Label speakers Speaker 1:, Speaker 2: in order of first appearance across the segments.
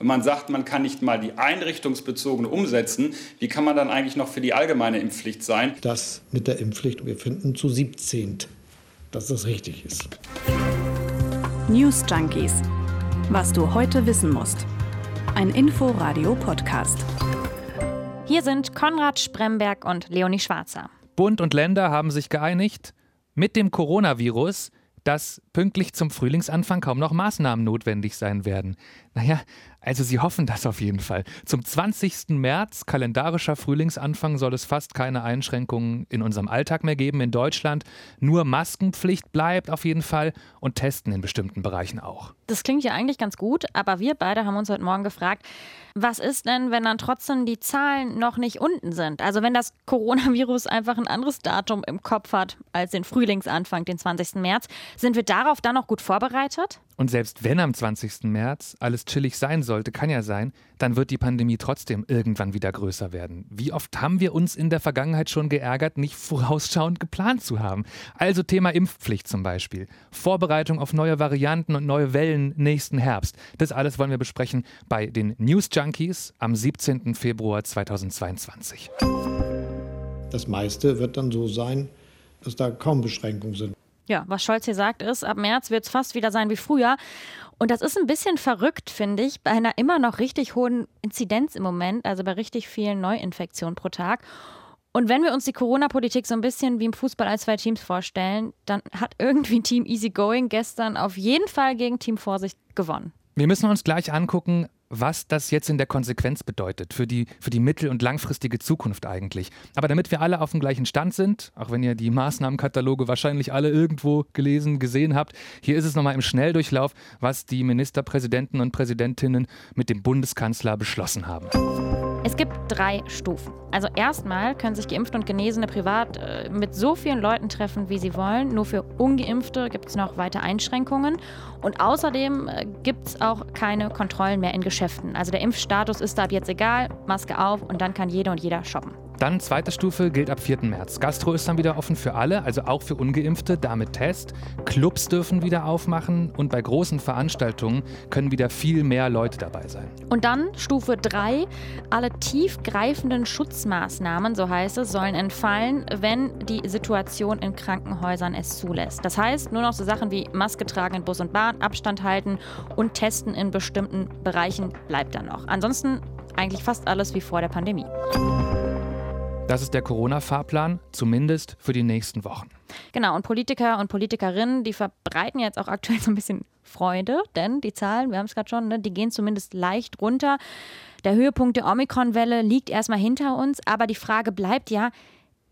Speaker 1: Wenn man sagt, man kann nicht mal die einrichtungsbezogene umsetzen, wie kann man dann eigentlich noch für die allgemeine Impfpflicht sein?
Speaker 2: Das mit der Impfpflicht, wir finden zu 17, dass das richtig ist.
Speaker 3: News Junkies. Was du heute wissen musst. Ein Info-Radio-Podcast.
Speaker 4: Hier sind Konrad Spremberg und Leonie Schwarzer.
Speaker 5: Bund und Länder haben sich geeinigt, mit dem Coronavirus dass pünktlich zum Frühlingsanfang kaum noch Maßnahmen notwendig sein werden. Naja, also sie hoffen das auf jeden Fall. Zum 20. März, kalendarischer Frühlingsanfang, soll es fast keine Einschränkungen in unserem Alltag mehr geben in Deutschland. Nur Maskenpflicht bleibt auf jeden Fall und Testen in bestimmten Bereichen auch.
Speaker 4: Das klingt ja eigentlich ganz gut, aber wir beide haben uns heute Morgen gefragt, was ist denn, wenn dann trotzdem die Zahlen noch nicht unten sind? Also wenn das Coronavirus einfach ein anderes Datum im Kopf hat als den Frühlingsanfang, den 20. März, sind wir darauf dann noch gut vorbereitet?
Speaker 5: Und selbst wenn am 20. März alles chillig sein sollte, kann ja sein, dann wird die Pandemie trotzdem irgendwann wieder größer werden. Wie oft haben wir uns in der Vergangenheit schon geärgert, nicht vorausschauend geplant zu haben? Also Thema Impfpflicht zum Beispiel. Vorbereitung auf neue Varianten und neue Wellen nächsten Herbst. Das alles wollen wir besprechen bei den News Junkies am 17. Februar 2022.
Speaker 2: Das meiste wird dann so sein, dass da kaum Beschränkungen sind.
Speaker 4: Ja, was Scholz hier sagt, ist, ab März wird es fast wieder sein wie früher. Und das ist ein bisschen verrückt, finde ich, bei einer immer noch richtig hohen Inzidenz im Moment, also bei richtig vielen Neuinfektionen pro Tag. Und wenn wir uns die Corona-Politik so ein bisschen wie im Fußball als zwei Teams vorstellen, dann hat irgendwie Team Easygoing gestern auf jeden Fall gegen Team Vorsicht gewonnen.
Speaker 5: Wir müssen uns gleich angucken, was das jetzt in der Konsequenz bedeutet für die, für die mittel- und langfristige Zukunft eigentlich. Aber damit wir alle auf dem gleichen Stand sind, auch wenn ihr die Maßnahmenkataloge wahrscheinlich alle irgendwo gelesen, gesehen habt, hier ist es nochmal im Schnelldurchlauf, was die Ministerpräsidenten und Präsidentinnen mit dem Bundeskanzler beschlossen haben.
Speaker 4: Es gibt drei Stufen. Also erstmal können sich Geimpfte und Genesene privat äh, mit so vielen Leuten treffen, wie sie wollen. Nur für Ungeimpfte gibt es noch weiter Einschränkungen. Und außerdem äh, gibt es auch keine Kontrollen mehr in Geschäften. Also der Impfstatus ist da ab jetzt egal, Maske auf und dann kann jede und jeder shoppen.
Speaker 5: Dann zweite Stufe gilt ab 4. März. Gastro ist dann wieder offen für alle, also auch für Ungeimpfte, damit Test. Clubs dürfen wieder aufmachen und bei großen Veranstaltungen können wieder viel mehr Leute dabei sein.
Speaker 4: Und dann Stufe 3. Alle tiefgreifenden Schutzmaßnahmen, so heißt es, sollen entfallen, wenn die Situation in Krankenhäusern es zulässt. Das heißt, nur noch so Sachen wie Maske tragen in Bus und Bahn, Abstand halten und Testen in bestimmten Bereichen bleibt dann noch. Ansonsten eigentlich fast alles wie vor der Pandemie.
Speaker 5: Das ist der Corona-Fahrplan, zumindest für die nächsten Wochen.
Speaker 4: Genau, und Politiker und Politikerinnen, die verbreiten jetzt auch aktuell so ein bisschen Freude, denn die Zahlen, wir haben es gerade schon, ne, die gehen zumindest leicht runter. Der Höhepunkt der Omikron-Welle liegt erstmal hinter uns, aber die Frage bleibt ja,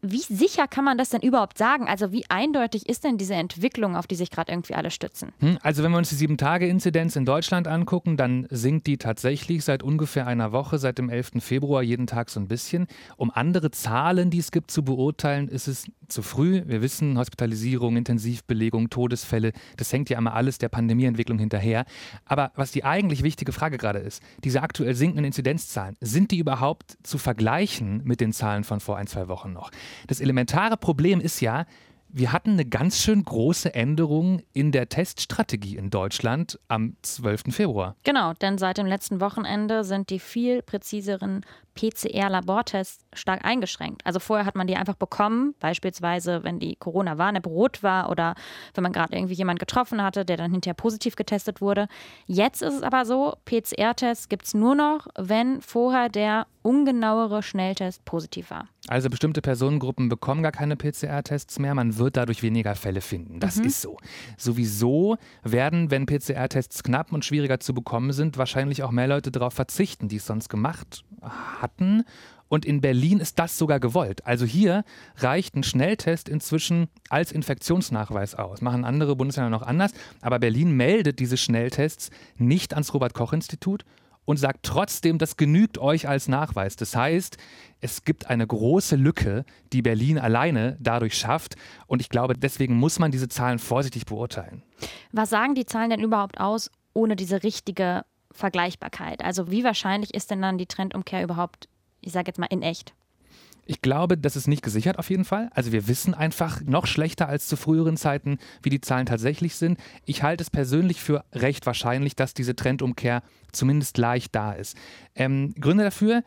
Speaker 4: wie sicher kann man das denn überhaupt sagen? Also wie eindeutig ist denn diese Entwicklung, auf die sich gerade irgendwie alle stützen?
Speaker 5: Hm, also wenn wir uns die 7-Tage-Inzidenz in Deutschland angucken, dann sinkt die tatsächlich seit ungefähr einer Woche, seit dem 11. Februar jeden Tag so ein bisschen. Um andere Zahlen, die es gibt, zu beurteilen, ist es zu früh. Wir wissen, Hospitalisierung, Intensivbelegung, Todesfälle, das hängt ja immer alles der Pandemieentwicklung hinterher. Aber was die eigentlich wichtige Frage gerade ist, diese aktuell sinkenden Inzidenzzahlen, sind die überhaupt zu vergleichen mit den Zahlen von vor ein, zwei Wochen noch? Das elementare Problem ist ja, wir hatten eine ganz schön große Änderung in der Teststrategie in Deutschland am 12. Februar.
Speaker 4: Genau, denn seit dem letzten Wochenende sind die viel präziseren PCR-Labortests stark eingeschränkt. Also vorher hat man die einfach bekommen, beispielsweise wenn die Corona-Warn-App rot war oder wenn man gerade irgendwie jemanden getroffen hatte, der dann hinterher positiv getestet wurde. Jetzt ist es aber so, PCR-Tests gibt es nur noch, wenn vorher der ungenauere Schnelltest positiv war.
Speaker 5: Also bestimmte Personengruppen bekommen gar keine PCR-Tests mehr, man wird dadurch weniger Fälle finden. Das mhm. ist so. Sowieso werden, wenn PCR-Tests knapp und schwieriger zu bekommen sind, wahrscheinlich auch mehr Leute darauf verzichten, die es sonst gemacht hatten. Und in Berlin ist das sogar gewollt. Also hier reicht ein Schnelltest inzwischen als Infektionsnachweis aus. Machen andere Bundesländer noch anders. Aber Berlin meldet diese Schnelltests nicht ans Robert-Koch-Institut und sagt trotzdem, das genügt euch als Nachweis. Das heißt, es gibt eine große Lücke, die Berlin alleine dadurch schafft. Und ich glaube, deswegen muss man diese Zahlen vorsichtig beurteilen.
Speaker 4: Was sagen die Zahlen denn überhaupt aus, ohne diese richtige Vergleichbarkeit? Also wie wahrscheinlich ist denn dann die Trendumkehr überhaupt, ich sage jetzt mal, in echt?
Speaker 5: Ich glaube, das ist nicht gesichert auf jeden Fall. Also wir wissen einfach noch schlechter als zu früheren Zeiten, wie die Zahlen tatsächlich sind. Ich halte es persönlich für recht wahrscheinlich, dass diese Trendumkehr zumindest leicht da ist. Ähm, Gründe dafür,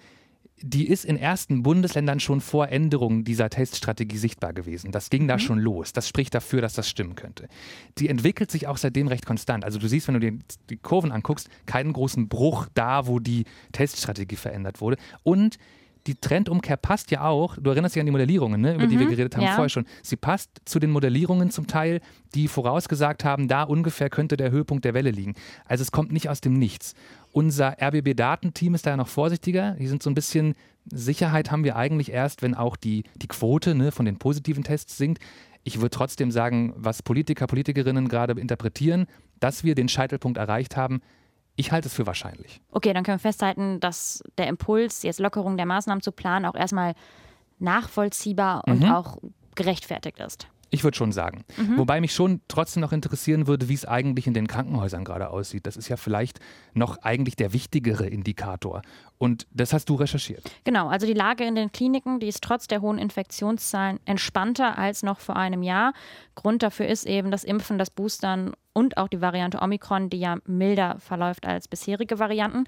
Speaker 5: die ist in ersten Bundesländern schon vor Änderungen dieser Teststrategie sichtbar gewesen. Das ging da mhm. schon los. Das spricht dafür, dass das stimmen könnte. Die entwickelt sich auch seitdem recht konstant. Also du siehst, wenn du dir die Kurven anguckst, keinen großen Bruch da, wo die Teststrategie verändert wurde. Und die Trendumkehr passt ja auch, du erinnerst dich an die Modellierungen, ne, über mhm, die wir mhm. geredet haben ja. vorher schon. Sie passt zu den Modellierungen zum Teil, die vorausgesagt haben, da ungefähr könnte der Höhepunkt der Welle liegen. Also es kommt nicht aus dem Nichts. Unser RBB-Datenteam ist da ja noch vorsichtiger. Die sind so ein bisschen, Sicherheit haben wir eigentlich erst, wenn auch die, die Quote ne, von den positiven Tests sinkt. Ich würde trotzdem sagen, was Politiker, Politikerinnen gerade interpretieren, dass wir den Scheitelpunkt erreicht haben, ich halte es für wahrscheinlich.
Speaker 4: Okay, dann können wir festhalten, dass der Impuls, jetzt Lockerung der Maßnahmen zu planen, auch erstmal nachvollziehbar und mhm. auch gerechtfertigt ist.
Speaker 5: Ich würde schon sagen. Mhm. Wobei mich schon trotzdem noch interessieren würde, wie es eigentlich in den Krankenhäusern gerade aussieht. Das ist ja vielleicht noch eigentlich der wichtigere Indikator. Und das hast du recherchiert.
Speaker 4: Genau, also die Lage in den Kliniken, die ist trotz der hohen Infektionszahlen entspannter als noch vor einem Jahr. Grund dafür ist eben das Impfen, das Boostern und auch die Variante Omikron, die ja milder verläuft als bisherige Varianten.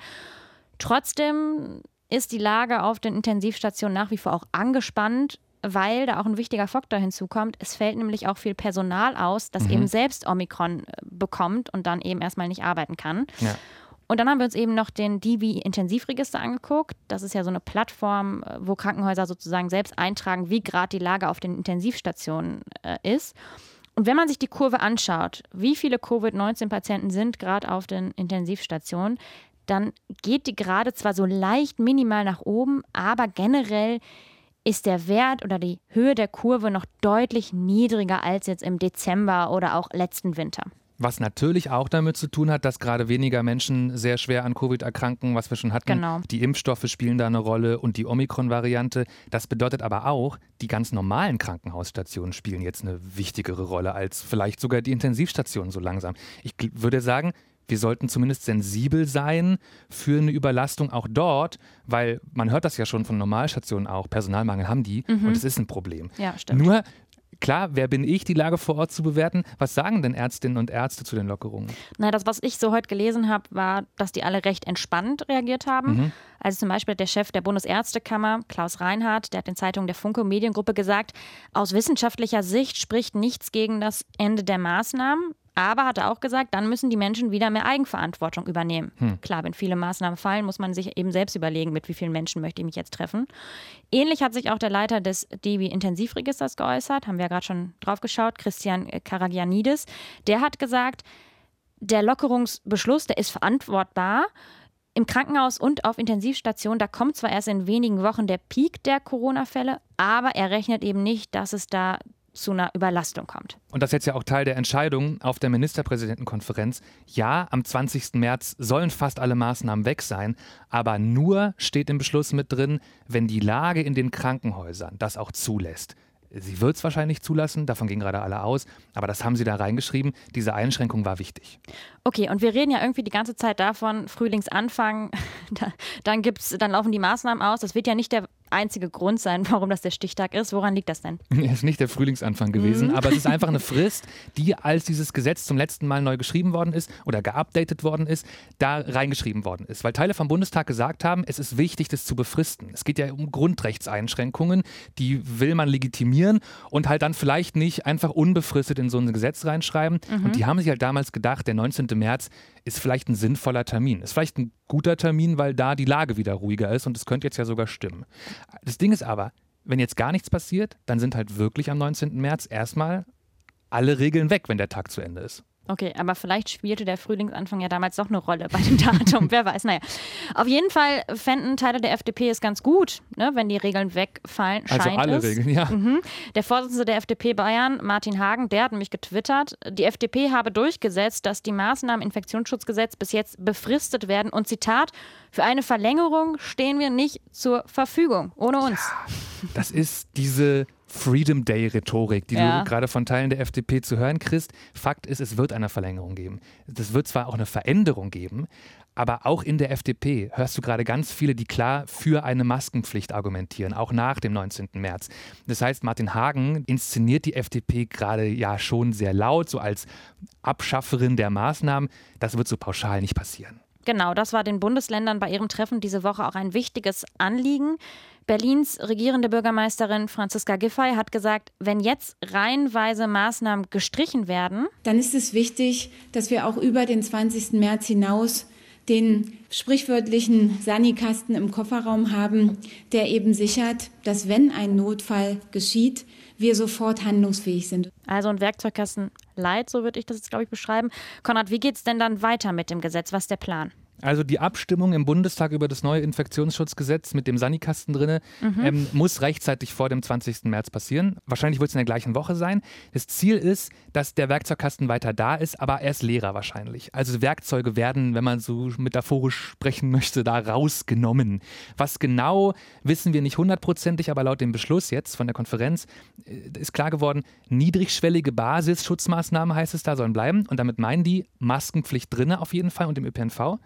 Speaker 4: Trotzdem ist die Lage auf den Intensivstationen nach wie vor auch angespannt weil da auch ein wichtiger Faktor hinzukommt. Es fällt nämlich auch viel Personal aus, das mhm. eben selbst Omikron äh, bekommt und dann eben erstmal nicht arbeiten kann. Ja. Und dann haben wir uns eben noch den DV Intensivregister angeguckt. Das ist ja so eine Plattform, äh, wo Krankenhäuser sozusagen selbst eintragen, wie gerade die Lage auf den Intensivstationen äh, ist. Und wenn man sich die Kurve anschaut, wie viele Covid-19-Patienten sind gerade auf den Intensivstationen, dann geht die gerade zwar so leicht minimal nach oben, aber generell ist der Wert oder die Höhe der Kurve noch deutlich niedriger als jetzt im Dezember oder auch letzten Winter.
Speaker 5: Was natürlich auch damit zu tun hat, dass gerade weniger Menschen sehr schwer an Covid erkranken, was wir schon hatten. Genau. Die Impfstoffe spielen da eine Rolle und die Omikron-Variante. Das bedeutet aber auch, die ganz normalen Krankenhausstationen spielen jetzt eine wichtigere Rolle als vielleicht sogar die Intensivstationen so langsam. Ich würde sagen, wir sollten zumindest sensibel sein für eine Überlastung auch dort, weil man hört das ja schon von Normalstationen auch, Personalmangel haben die mhm. und es ist ein Problem.
Speaker 4: Ja, stimmt.
Speaker 5: Nur Klar, wer bin ich, die Lage vor Ort zu bewerten? Was sagen denn Ärztinnen und Ärzte zu den Lockerungen?
Speaker 4: Na, das, was ich so heute gelesen habe, war, dass die alle recht entspannt reagiert haben. Mhm. Also zum Beispiel der Chef der Bundesärztekammer, Klaus Reinhardt, der hat den Zeitungen der Funke Mediengruppe gesagt, aus wissenschaftlicher Sicht spricht nichts gegen das Ende der Maßnahmen. Aber hat er auch gesagt, dann müssen die Menschen wieder mehr Eigenverantwortung übernehmen. Hm. Klar, wenn viele Maßnahmen fallen, muss man sich eben selbst überlegen, mit wie vielen Menschen möchte ich mich jetzt treffen. Ähnlich hat sich auch der Leiter des DB-Intensivregisters geäußert, haben wir ja gerade schon drauf geschaut, Christian Karagianidis. Der hat gesagt, der Lockerungsbeschluss, der ist verantwortbar. Im Krankenhaus und auf Intensivstationen, da kommt zwar erst in wenigen Wochen der Peak der Corona-Fälle, aber er rechnet eben nicht, dass es da zu einer Überlastung kommt.
Speaker 5: Und das ist jetzt ja auch Teil der Entscheidung auf der Ministerpräsidentenkonferenz. Ja, am 20. März sollen fast alle Maßnahmen weg sein, aber nur steht im Beschluss mit drin, wenn die Lage in den Krankenhäusern das auch zulässt. Sie wird es wahrscheinlich zulassen, davon gehen gerade alle aus, aber das haben sie da reingeschrieben. Diese Einschränkung war wichtig.
Speaker 4: Okay, und wir reden ja irgendwie die ganze Zeit davon, Frühlingsanfang, dann gibt's, dann laufen die Maßnahmen aus. Das wird ja nicht der einzige Grund sein, warum das der Stichtag ist. Woran liegt das denn?
Speaker 5: Es ist nicht der Frühlingsanfang gewesen, mhm. aber es ist einfach eine Frist, die, als dieses Gesetz zum letzten Mal neu geschrieben worden ist oder geupdatet worden ist, da reingeschrieben worden ist. Weil Teile vom Bundestag gesagt haben, es ist wichtig, das zu befristen. Es geht ja um Grundrechtseinschränkungen, die will man legitimieren und halt dann vielleicht nicht einfach unbefristet in so ein Gesetz reinschreiben. Mhm. Und die haben sich halt damals gedacht, der 19. März ist vielleicht ein sinnvoller Termin. Ist vielleicht ein guter Termin, weil da die Lage wieder ruhiger ist und es könnte jetzt ja sogar stimmen. Das Ding ist aber, wenn jetzt gar nichts passiert, dann sind halt wirklich am 19. März erstmal alle Regeln weg, wenn der Tag zu Ende ist.
Speaker 4: Okay, aber vielleicht spielte der Frühlingsanfang ja damals doch eine Rolle bei dem Datum. Wer weiß. Naja, auf jeden Fall fänden Teile der FDP es ganz gut, ne, wenn die Regeln wegfallen.
Speaker 5: Also alle
Speaker 4: es.
Speaker 5: Regeln, ja. Mhm.
Speaker 4: Der Vorsitzende der FDP Bayern, Martin Hagen, der hat nämlich getwittert, die FDP habe durchgesetzt, dass die Maßnahmen im Infektionsschutzgesetz bis jetzt befristet werden und Zitat, für eine Verlängerung stehen wir nicht zur Verfügung, ohne uns.
Speaker 5: Ja, das ist diese Freedom Day-Rhetorik, die ja. du gerade von Teilen der FDP zu hören kriegst. Fakt ist, es wird eine Verlängerung geben. Es wird zwar auch eine Veränderung geben, Aber auch in der FDP hörst du gerade ganz viele, die klar für eine Maskenpflicht argumentieren, auch nach dem 19. März. Das heißt, Martin Hagen inszeniert die FDP gerade ja schon sehr laut, so als Abschafferin der Maßnahmen. Das wird so pauschal nicht passieren.
Speaker 4: Genau, das war den Bundesländern bei ihrem Treffen diese Woche auch ein wichtiges Anliegen. Berlins regierende Bürgermeisterin Franziska Giffey hat gesagt, wenn jetzt reihenweise Maßnahmen gestrichen werden,
Speaker 6: dann ist es wichtig, dass wir auch über den 20. März hinaus den sprichwörtlichen Sanikasten im Kofferraum haben, der eben sichert, dass wenn ein Notfall geschieht, wir sofort handlungsfähig sind.
Speaker 4: Also ein Werkzeugkasten Light, so würde ich das jetzt, glaube ich, beschreiben. Konrad, wie geht es denn dann weiter mit dem Gesetz? Was ist der Plan?
Speaker 5: Also die Abstimmung im Bundestag über das neue Infektionsschutzgesetz mit dem Sanikasten drin mhm. ähm, muss rechtzeitig vor dem 20. März passieren. Wahrscheinlich wird es in der gleichen Woche sein. Das Ziel ist, dass der Werkzeugkasten weiter da ist, aber er ist leerer wahrscheinlich. Also Werkzeuge werden, wenn man so metaphorisch sprechen möchte, da rausgenommen. Was genau, wissen wir nicht hundertprozentig, aber laut dem Beschluss jetzt von der Konferenz äh, ist klar geworden, niedrigschwellige Basisschutzmaßnahmen heißt es da, sollen bleiben. Und damit meinen die Maskenpflicht drinne auf jeden Fall und im ÖPNV.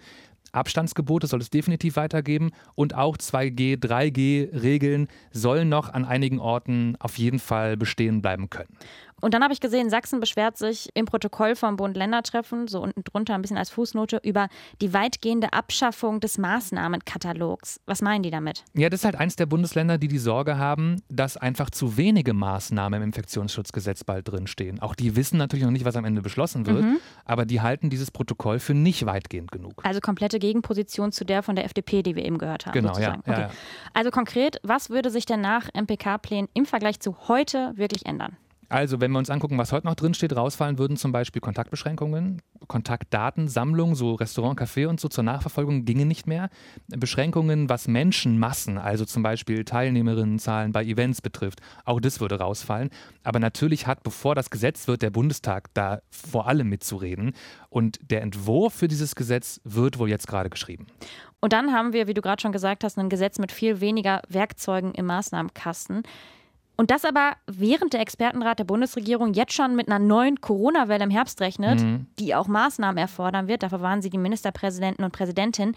Speaker 5: Abstandsgebote soll es definitiv weitergeben und auch 2G, 3G-Regeln sollen noch an einigen Orten auf jeden Fall bestehen bleiben können.
Speaker 4: Und dann habe ich gesehen, Sachsen beschwert sich im Protokoll vom Bund-Länder-Treffen, so unten drunter ein bisschen als Fußnote, über die weitgehende Abschaffung des Maßnahmenkatalogs. Was meinen die damit?
Speaker 5: Ja, das ist halt eins der Bundesländer, die die Sorge haben, dass einfach zu wenige Maßnahmen im Infektionsschutzgesetz bald drinstehen. Auch die wissen natürlich noch nicht, was am Ende beschlossen wird, mhm. aber die halten dieses Protokoll für nicht weitgehend genug.
Speaker 4: Also komplette Gegenposition zu der von der FDP, die wir eben gehört haben.
Speaker 5: Genau, ja, okay. ja, ja.
Speaker 4: Also konkret, was würde sich denn nach MPK-Plänen im Vergleich zu heute wirklich ändern?
Speaker 5: Also, wenn wir uns angucken, was heute noch drinsteht, rausfallen würden zum Beispiel Kontaktbeschränkungen, Kontaktdatensammlung, so Restaurant, Café und so zur Nachverfolgung ginge nicht mehr. Beschränkungen, was Menschenmassen, also zum Beispiel Teilnehmerinnenzahlen bei Events betrifft, auch das würde rausfallen. Aber natürlich hat, bevor das Gesetz wird, der Bundestag da vor allem mitzureden. Und der Entwurf für dieses Gesetz wird wohl jetzt gerade geschrieben.
Speaker 4: Und dann haben wir, wie du gerade schon gesagt hast, ein Gesetz mit viel weniger Werkzeugen im Maßnahmenkasten. Und das aber während der Expertenrat der Bundesregierung jetzt schon mit einer neuen Corona-Welle im Herbst rechnet, mhm. die auch Maßnahmen erfordern wird, dafür waren sie die Ministerpräsidenten und Präsidentin,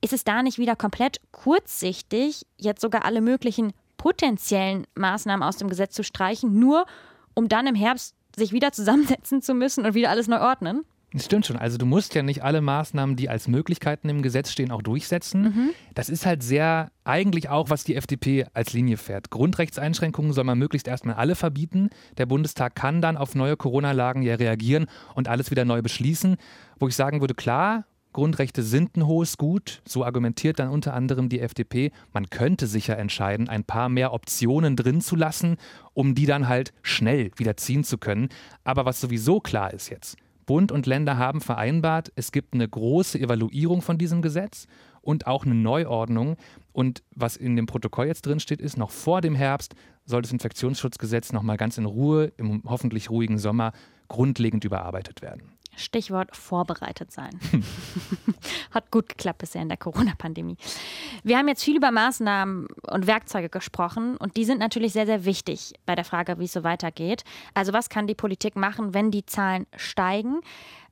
Speaker 4: ist es da nicht wieder komplett kurzsichtig, jetzt sogar alle möglichen potenziellen Maßnahmen aus dem Gesetz zu streichen, nur um dann im Herbst sich wieder zusammensetzen zu müssen und wieder alles neu ordnen?
Speaker 5: Das stimmt schon. Also du musst ja nicht alle Maßnahmen, die als Möglichkeiten im Gesetz stehen, auch durchsetzen. Mhm. Das ist halt sehr eigentlich auch, was die FDP als Linie fährt. Grundrechtseinschränkungen soll man möglichst erstmal alle verbieten. Der Bundestag kann dann auf neue Corona-Lagen ja reagieren und alles wieder neu beschließen. Wo ich sagen würde, klar, Grundrechte sind ein hohes Gut. So argumentiert dann unter anderem die FDP. Man könnte sicher entscheiden, ein paar mehr Optionen drin zu lassen, um die dann halt schnell wieder ziehen zu können. Aber was sowieso klar ist jetzt, Bund und Länder haben vereinbart, es gibt eine große Evaluierung von diesem Gesetz und auch eine Neuordnung. Und was in dem Protokoll jetzt drin steht, ist, noch vor dem Herbst soll das Infektionsschutzgesetz noch mal ganz in Ruhe im hoffentlich ruhigen Sommer grundlegend überarbeitet werden.
Speaker 4: Stichwort vorbereitet sein. Hat gut geklappt bisher in der Corona-Pandemie. Wir haben jetzt viel über Maßnahmen und Werkzeuge gesprochen und die sind natürlich sehr, sehr wichtig bei der Frage, wie es so weitergeht. Also was kann die Politik machen, wenn die Zahlen steigen?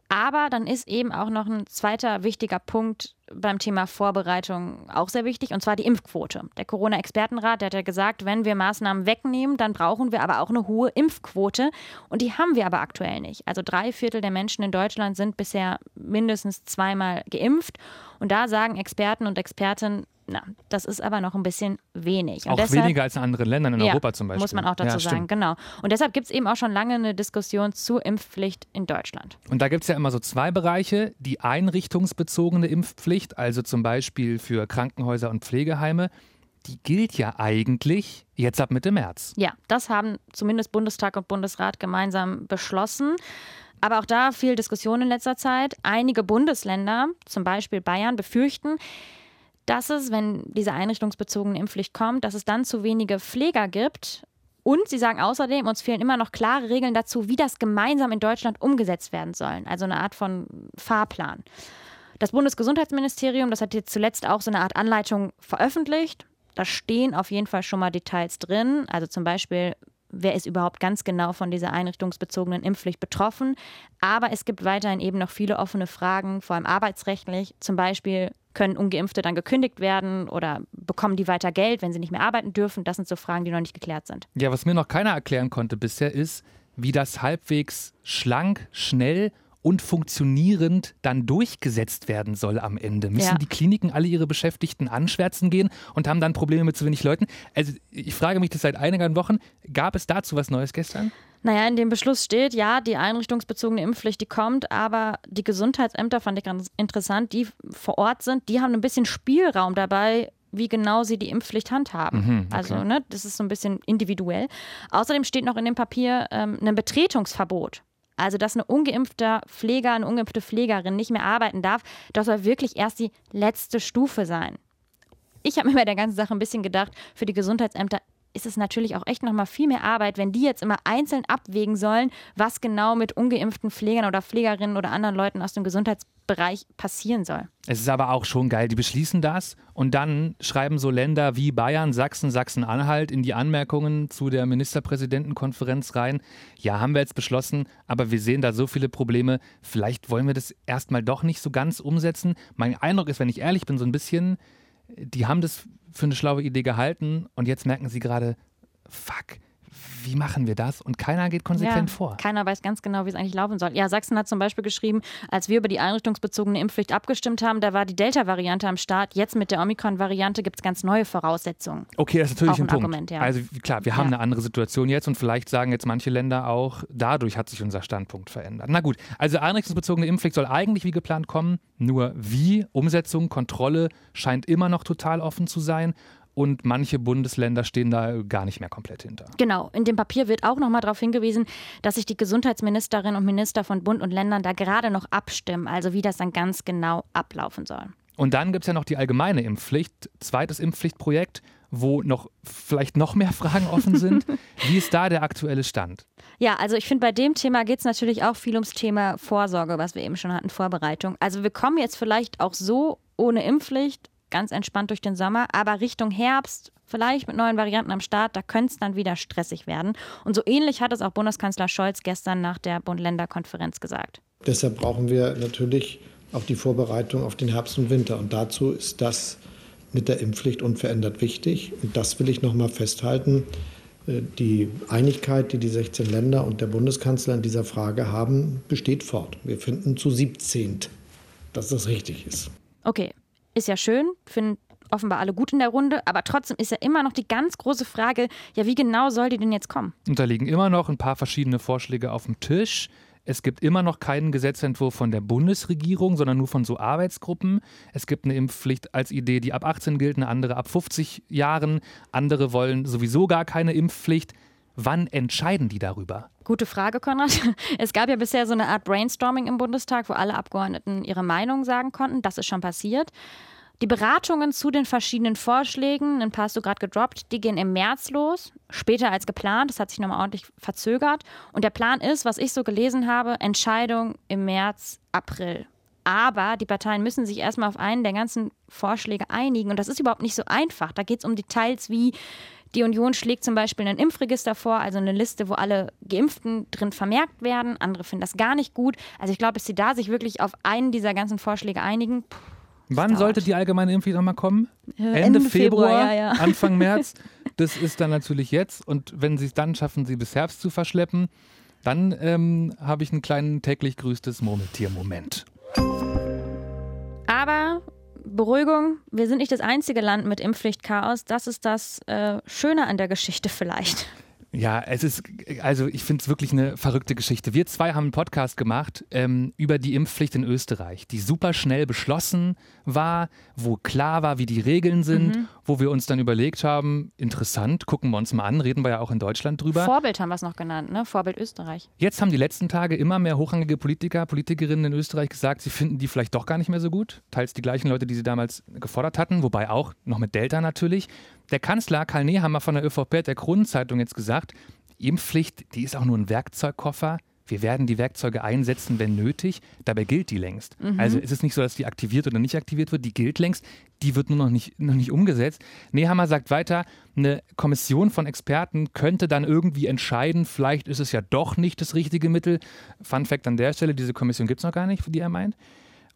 Speaker 4: Aber dann ist eben auch noch ein zweiter wichtiger Punkt beim Thema Vorbereitung auch sehr wichtig, und zwar die Impfquote. Der Corona-Expertenrat, der hat ja gesagt, wenn wir Maßnahmen wegnehmen, dann brauchen wir aber auch eine hohe Impfquote. Und die haben wir aber aktuell nicht. Also drei Viertel der Menschen in Deutschland sind bisher mindestens zweimal geimpft. Und da sagen Experten und Expertinnen, na, das ist aber noch ein bisschen wenig.
Speaker 5: Und auch deshalb, weniger als in anderen Ländern in ja, Europa zum Beispiel.
Speaker 4: Muss man auch dazu ja, sagen, genau. Und deshalb gibt es eben auch schon lange eine Diskussion zur Impfpflicht in Deutschland.
Speaker 5: Und da gibt es ja immer so zwei Bereiche. Die einrichtungsbezogene Impfpflicht, also zum Beispiel für Krankenhäuser und Pflegeheime, die gilt ja eigentlich jetzt ab Mitte März.
Speaker 4: Ja, das haben zumindest Bundestag und Bundesrat gemeinsam beschlossen. Aber auch da viel Diskussion in letzter Zeit. Einige Bundesländer, zum Beispiel Bayern, befürchten, dass es, wenn diese einrichtungsbezogene Impfpflicht kommt, dass es dann zu wenige Pfleger gibt. Und sie sagen außerdem, uns fehlen immer noch klare Regeln dazu, wie das gemeinsam in Deutschland umgesetzt werden soll. Also eine Art von Fahrplan. Das Bundesgesundheitsministerium, das hat jetzt zuletzt auch so eine Art Anleitung veröffentlicht. Da stehen auf jeden Fall schon mal Details drin. Also zum Beispiel, wer ist überhaupt ganz genau von dieser einrichtungsbezogenen Impfpflicht betroffen. Aber es gibt weiterhin eben noch viele offene Fragen, vor allem arbeitsrechtlich. Zum Beispiel können ungeimpfte dann gekündigt werden oder bekommen die weiter Geld, wenn sie nicht mehr arbeiten dürfen? Das sind so Fragen, die noch nicht geklärt sind.
Speaker 5: Ja, was mir noch keiner erklären konnte bisher ist, wie das halbwegs schlank, schnell und funktionierend dann durchgesetzt werden soll am Ende. Müssen ja. die Kliniken alle ihre Beschäftigten anschwärzen gehen und haben dann Probleme mit zu wenig Leuten? Also ich frage mich das seit einigen Wochen. Gab es dazu was Neues gestern?
Speaker 4: Naja, in dem Beschluss steht, ja, die einrichtungsbezogene Impfpflicht, die kommt, aber die Gesundheitsämter, fand ich ganz interessant, die vor Ort sind, die haben ein bisschen Spielraum dabei, wie genau sie die Impfpflicht handhaben. Mhm, okay. Also, ne, das ist so ein bisschen individuell. Außerdem steht noch in dem Papier ähm, ein Betretungsverbot. Also, dass ein ungeimpfter Pfleger, eine ungeimpfte Pflegerin nicht mehr arbeiten darf, das soll wirklich erst die letzte Stufe sein. Ich habe mir bei der ganzen Sache ein bisschen gedacht, für die Gesundheitsämter ist es natürlich auch echt nochmal viel mehr Arbeit, wenn die jetzt immer einzeln abwägen sollen, was genau mit ungeimpften Pflegern oder Pflegerinnen oder anderen Leuten aus dem Gesundheitsbereich passieren soll.
Speaker 5: Es ist aber auch schon geil, die beschließen das und dann schreiben so Länder wie Bayern, Sachsen, Sachsen-Anhalt in die Anmerkungen zu der Ministerpräsidentenkonferenz rein. Ja, haben wir jetzt beschlossen, aber wir sehen da so viele Probleme. Vielleicht wollen wir das erstmal doch nicht so ganz umsetzen. Mein Eindruck ist, wenn ich ehrlich bin, so ein bisschen, die haben das für eine schlaue Idee gehalten und jetzt merken sie gerade, fuck, wie machen wir das? Und keiner geht konsequent
Speaker 4: ja,
Speaker 5: vor.
Speaker 4: Keiner weiß ganz genau, wie es eigentlich laufen soll. Ja, Sachsen hat zum Beispiel geschrieben, als wir über die einrichtungsbezogene Impfpflicht abgestimmt haben, da war die Delta-Variante am Start. Jetzt mit der Omikron-Variante gibt es ganz neue Voraussetzungen.
Speaker 5: Okay, das ist natürlich ein, ein, Punkt. Argument, ja. Also klar, wir haben ja. eine andere Situation jetzt und vielleicht sagen jetzt manche Länder auch, dadurch hat sich unser Standpunkt verändert. Na gut, also einrichtungsbezogene Impfpflicht soll eigentlich wie geplant kommen, nur wie, Umsetzung, Kontrolle scheint immer noch total offen zu sein und manche Bundesländer stehen da gar nicht mehr komplett hinter.
Speaker 4: Genau, in dem Papier wird auch nochmal darauf hingewiesen, dass sich die Gesundheitsministerinnen und Minister von Bund und Ländern da gerade noch abstimmen, also wie das dann ganz genau ablaufen soll.
Speaker 5: Und dann gibt es ja noch die allgemeine Impfpflicht, zweites Impfpflichtprojekt, wo noch vielleicht noch mehr Fragen offen sind. Wie ist da der aktuelle Stand?
Speaker 4: Ja, also ich finde, bei dem Thema geht es natürlich auch viel ums Thema Vorsorge, was wir eben schon hatten, Vorbereitung. Also wir kommen jetzt vielleicht auch so ohne Impfpflicht ganz entspannt durch den Sommer, aber Richtung Herbst, vielleicht mit neuen Varianten am Start, da könnte es dann wieder stressig werden. Und so ähnlich hat es auch Bundeskanzler Scholz gestern nach der Bund-Länder-Konferenz gesagt.
Speaker 2: Deshalb brauchen wir natürlich auch die Vorbereitung auf den Herbst und Winter. Und dazu ist das mit der Impfpflicht unverändert wichtig. Und das will ich noch mal festhalten. Äh, die Einigkeit, die die 16 Länder und der Bundeskanzler in dieser Frage haben, besteht fort. Wir finden zu 17, dass das richtig ist.
Speaker 4: Okay, ist ja schön, finden offenbar alle gut in der Runde, aber trotzdem ist ja immer noch die ganz große Frage, ja, wie genau soll die denn jetzt kommen?
Speaker 5: Und da liegen immer noch ein paar verschiedene Vorschläge auf dem Tisch. Es gibt immer noch keinen Gesetzentwurf von der Bundesregierung, sondern nur von so Arbeitsgruppen. Es gibt eine Impfpflicht als Idee, die ab 18 gilt, eine andere ab 50 Jahren. Andere wollen sowieso gar keine Impfpflicht. Wann entscheiden die darüber?
Speaker 4: Gute Frage, Konrad. Es gab ja bisher so eine Art Brainstorming im Bundestag, wo alle Abgeordneten ihre Meinung sagen konnten. Das ist schon passiert. Die Beratungen zu den verschiedenen Vorschlägen, ein paar hast du gerade gedroppt, die gehen im März los, später als geplant. Das hat sich nochmal ordentlich verzögert. Und der Plan ist, was ich so gelesen habe, Entscheidung im März, April. Aber die Parteien müssen sich erstmal auf einen der ganzen Vorschläge einigen. Und das ist überhaupt nicht so einfach. Da geht es um Details wie die Union schlägt zum Beispiel ein Impfregister vor, also eine Liste, wo alle Geimpften drin vermerkt werden. Andere finden das gar nicht gut. Also ich glaube, dass sie da sich wirklich auf einen dieser ganzen Vorschläge einigen. Puh,
Speaker 5: Wann sollte die allgemeine Impfpflicht nochmal kommen? Ende, Ende, Februar, Februar ja, ja. Anfang März. Das ist dann natürlich jetzt. Und wenn sie es dann schaffen, sie bis Herbst zu verschleppen, dann ähm, habe ich einen kleinen täglich grüßtes Murmeltier-Moment.
Speaker 4: Aber Beruhigung, wir sind nicht das einzige Land mit Impfpflichtchaos. Das ist das äh, Schöne an der Geschichte vielleicht.
Speaker 5: Ja, es ist, also ich finde es wirklich eine verrückte Geschichte. Wir zwei haben einen Podcast gemacht ähm, über die Impfpflicht in Österreich, die super schnell beschlossen war, wo klar war, wie die Regeln sind, mhm. wo wir uns dann überlegt haben, interessant, gucken wir uns mal an, reden wir ja auch in Deutschland drüber.
Speaker 4: Vorbild haben wir es noch genannt, ne? Vorbild Österreich.
Speaker 5: Jetzt haben die letzten Tage immer mehr hochrangige Politiker, Politikerinnen in Österreich gesagt, sie finden die vielleicht doch gar nicht mehr so gut. Teils die gleichen Leute, die sie damals gefordert hatten, wobei auch noch mit Delta natürlich. Der Kanzler Karl Nehammer von der ÖVP hat der Kronenzeitung jetzt gesagt, Impfpflicht, die ist auch nur ein Werkzeugkoffer wir werden die Werkzeuge einsetzen, wenn nötig. Dabei gilt die längst. Mhm. Also ist es nicht so, dass die aktiviert oder nicht aktiviert wird, die gilt längst, die wird nur noch nicht, noch nicht umgesetzt. Nehammer sagt weiter, eine Kommission von Experten könnte dann irgendwie entscheiden, vielleicht ist es ja doch nicht das richtige Mittel. Fun Fact an der Stelle, diese Kommission gibt es noch gar nicht, die er meint.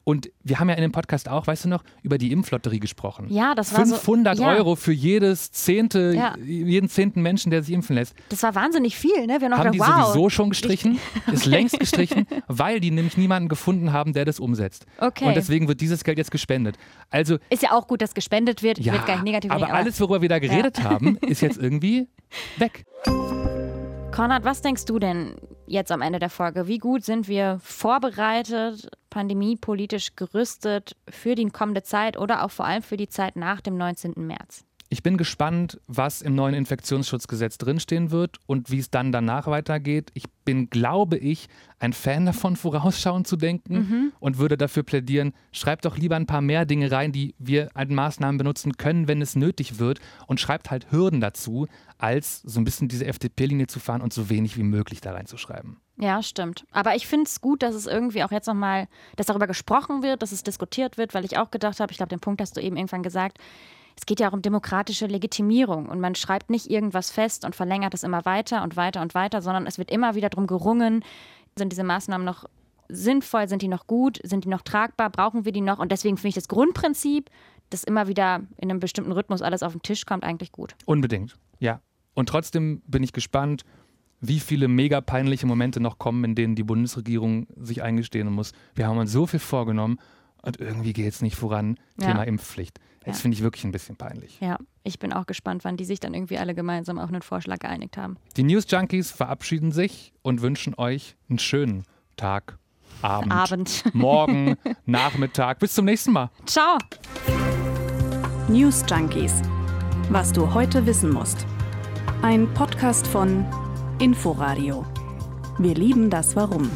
Speaker 5: Und wir haben ja in dem Podcast auch, weißt du noch, über die Impflotterie gesprochen.
Speaker 4: Ja, das war
Speaker 5: 500
Speaker 4: so,
Speaker 5: ja. Euro für jedes zehnte, ja. jeden zehnten Menschen, der sich impfen lässt.
Speaker 4: Das war wahnsinnig viel, ne?
Speaker 5: Wir haben gedacht, die wow. sowieso schon gestrichen, okay. ist längst gestrichen, weil die nämlich niemanden gefunden haben, der das umsetzt.
Speaker 4: Okay.
Speaker 5: Und deswegen wird dieses Geld jetzt gespendet. Also
Speaker 4: ist ja auch gut, dass gespendet wird. Ich ja, will gar nicht negativ
Speaker 5: aber, aber alles, worüber wir da geredet ja. haben, ist jetzt irgendwie weg.
Speaker 4: Konrad, was denkst du denn jetzt am Ende der Folge? Wie gut sind wir vorbereitet, pandemiepolitisch gerüstet für die kommende Zeit oder auch vor allem für die Zeit nach dem 19. März?
Speaker 5: Ich bin gespannt, was im neuen Infektionsschutzgesetz drinstehen wird und wie es dann danach weitergeht. Ich bin, glaube ich, ein Fan davon, vorausschauend zu denken mhm. und würde dafür plädieren, schreibt doch lieber ein paar mehr Dinge rein, die wir als Maßnahmen benutzen können, wenn es nötig wird und schreibt halt Hürden dazu, als so ein bisschen diese FDP-Linie zu fahren und so wenig wie möglich da reinzuschreiben.
Speaker 4: Ja, stimmt. Aber ich finde es gut, dass es irgendwie auch jetzt nochmal, dass darüber gesprochen wird, dass es diskutiert wird, weil ich auch gedacht habe, ich glaube, den Punkt hast du eben irgendwann gesagt, es geht ja auch um demokratische Legitimierung und man schreibt nicht irgendwas fest und verlängert es immer weiter und weiter und weiter, sondern es wird immer wieder darum gerungen, sind diese Maßnahmen noch sinnvoll, sind die noch gut, sind die noch tragbar, brauchen wir die noch? Und deswegen finde ich das Grundprinzip, dass immer wieder in einem bestimmten Rhythmus alles auf den Tisch kommt, eigentlich gut.
Speaker 5: Unbedingt, ja. Und trotzdem bin ich gespannt, wie viele mega peinliche Momente noch kommen, in denen die Bundesregierung sich eingestehen muss, wir haben uns so viel vorgenommen und irgendwie geht es nicht voran. Ja. Thema Impfpflicht. Das ja. finde ich wirklich ein bisschen peinlich.
Speaker 4: Ja, ich bin auch gespannt, wann die sich dann irgendwie alle gemeinsam auf einen Vorschlag geeinigt haben.
Speaker 5: Die News Junkies verabschieden sich und wünschen euch einen schönen Tag, Abend,
Speaker 4: Abend.
Speaker 5: Morgen, Nachmittag. Bis zum nächsten Mal.
Speaker 4: Ciao.
Speaker 3: News Junkies. Was du heute wissen musst. Ein Podcast von Inforadio. Wir lieben das Warum.